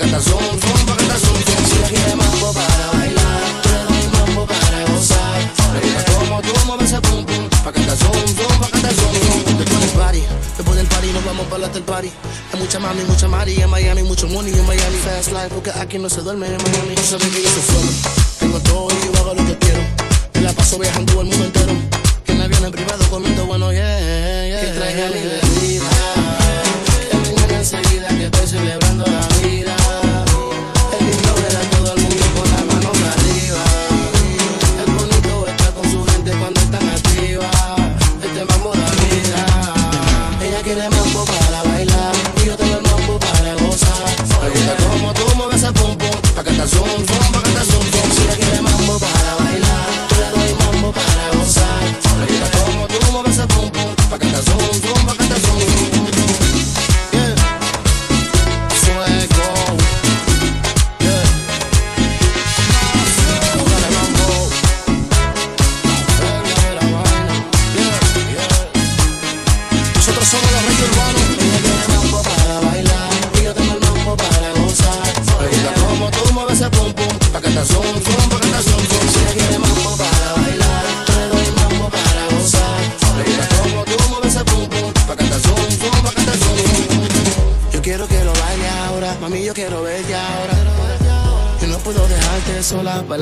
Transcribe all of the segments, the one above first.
bacata, zoom, zoom, bacata, zoom, zoom. Quieres mambo para bailar, tú le das mambo para gozar. Me gusta como tú mueves ese pum pum, bacata, zoom, zoom, bacata, zoom, zoom. Después del party, después del party nos vamos para el party. Hay mucha mami, mucha mari en Miami, mucho money en Miami. Fast life, porque aquí no se duerme en Miami. Tú sabes que yo soy solo, tengo todo y yo hago lo que quiero. Me la paso viajando el mundo entero. En avión, en privado, comiendo bueno, yeah, yeah. Que traiga mi bebida.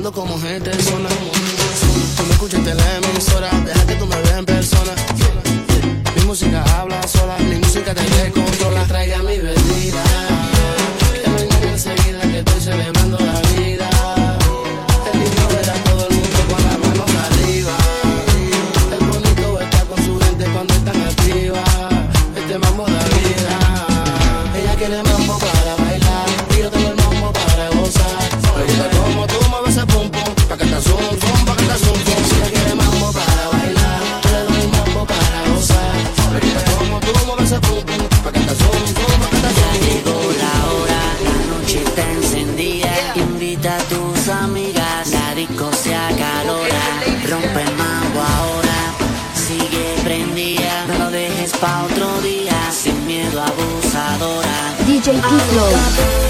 hablando como gente zona. Tú me escuchas en la emisora, deja que tú me veas en persona. Mi música habla sola, mi música te descontrola. Traiga mi bebida, que venga enseguida que estoy celebrando la Funky low.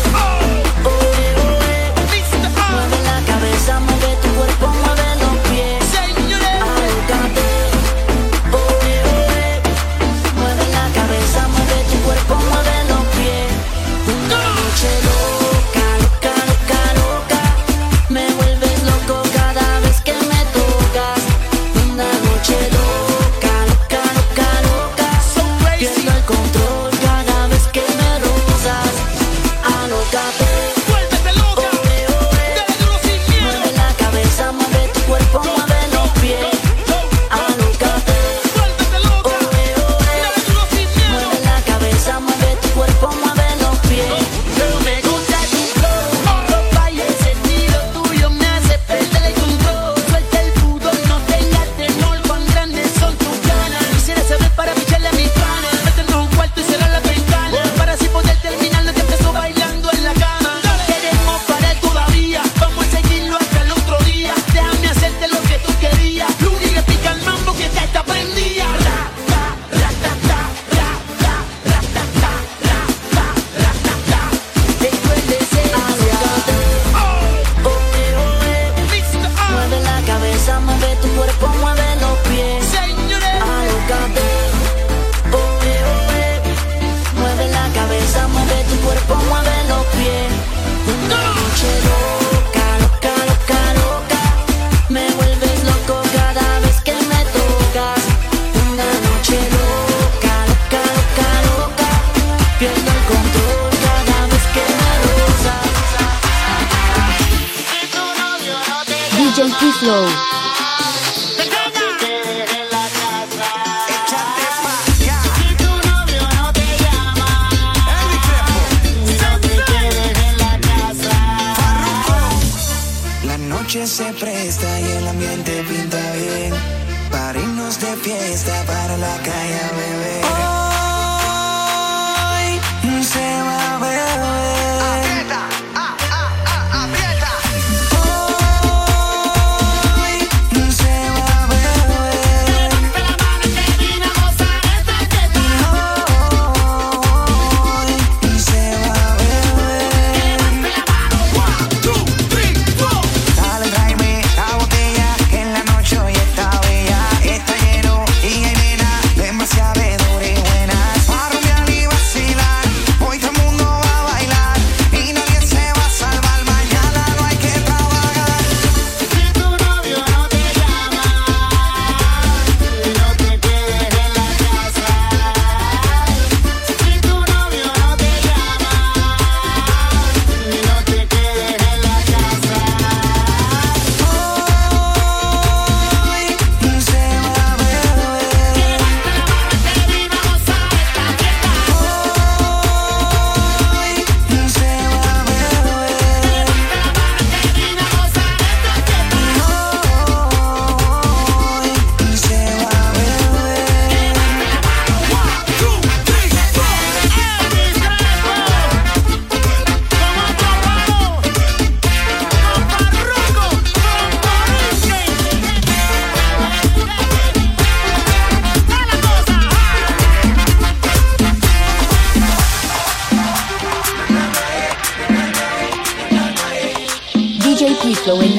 fiesta para la calle.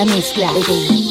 la mezcla.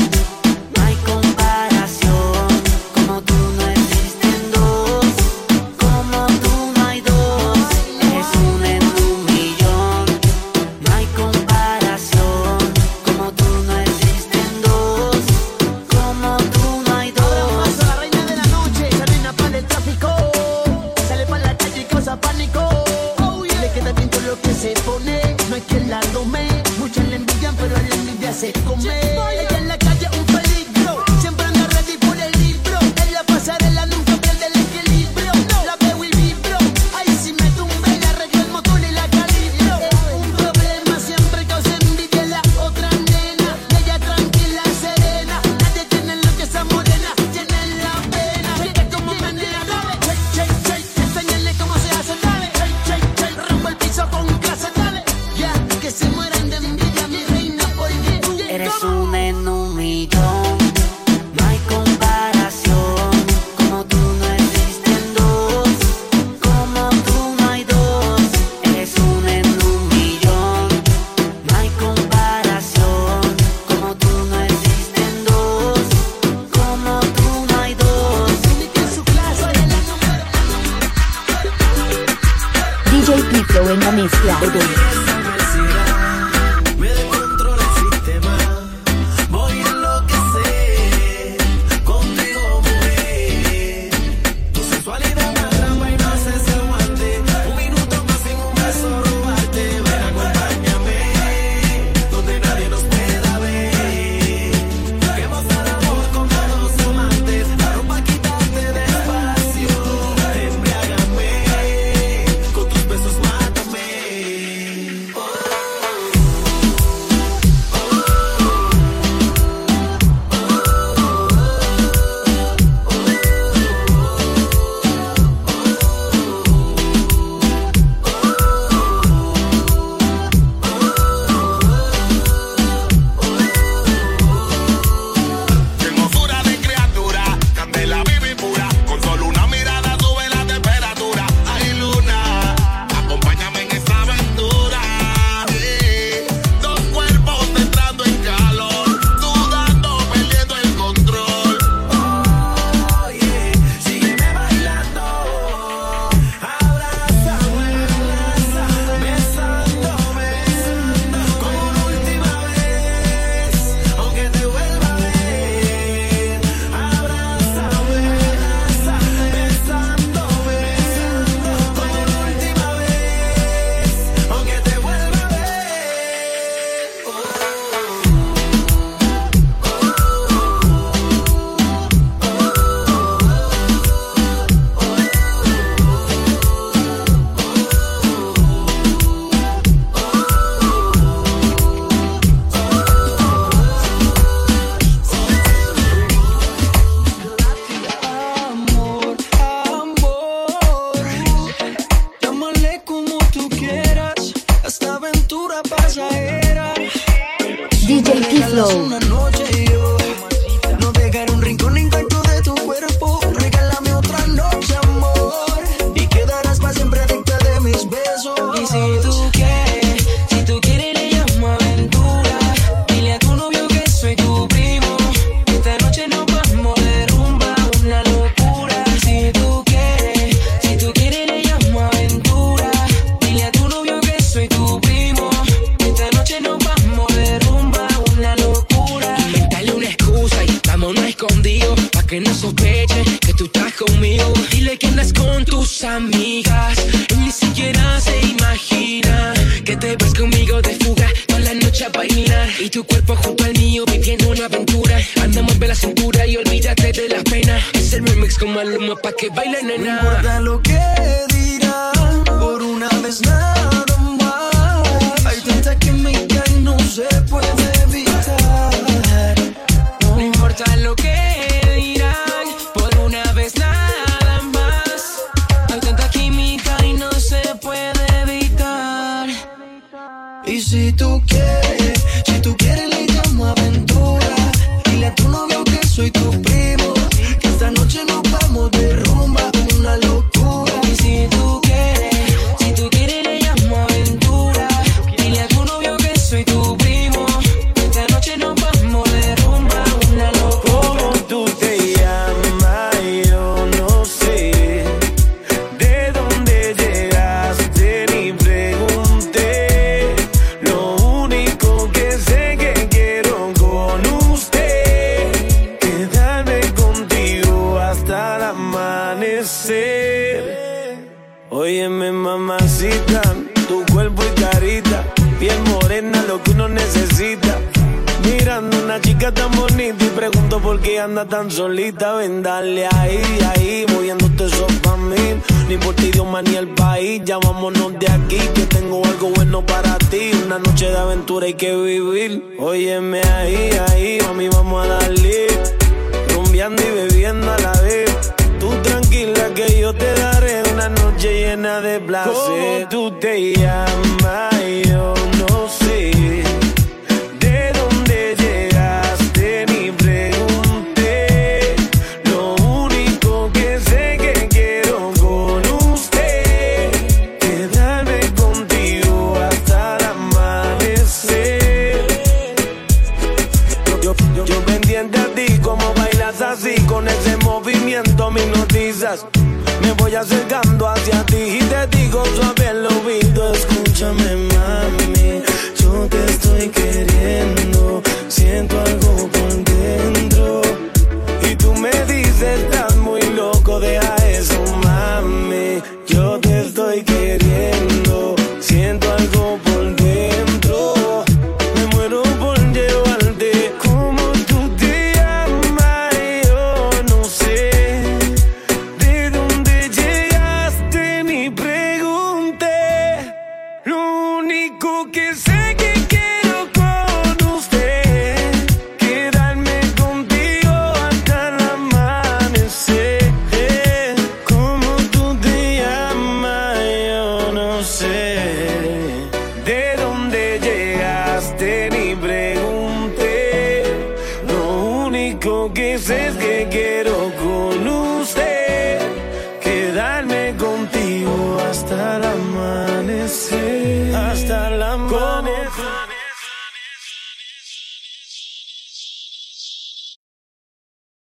每次啊。都多 Y tu cuerpo junto al mío viviendo una aventura Anda mueve la cintura y olvídate de las penas Es el remix con Maluma pa' que baile No nena importa lo que dirán, por una vez nada más. Hay tanta química y no se puede evitar. No importa lo que dirán, por una vez nada más. Hay tanta química y no se puede evitar. Y si tú quieres, amanecer. Óyeme, mamacita, tu cuerpo y carita, piel morena, lo que uno necesita. Mirando una chica tan bonita y pregunto por qué anda tan solita. Ven, dale ahí, ahí, moviéndote eso pa' mí. Ni por ti, idioma ni el país, ya vámonos de aquí, que tengo algo bueno para ti. Una noche de aventura hay que vivir. Óyeme ahí, ahí, mami, vamos a darle. Rumbeando y bebiendo a la yo te daré una noche llena de placer. ¿Cómo tú te llamas?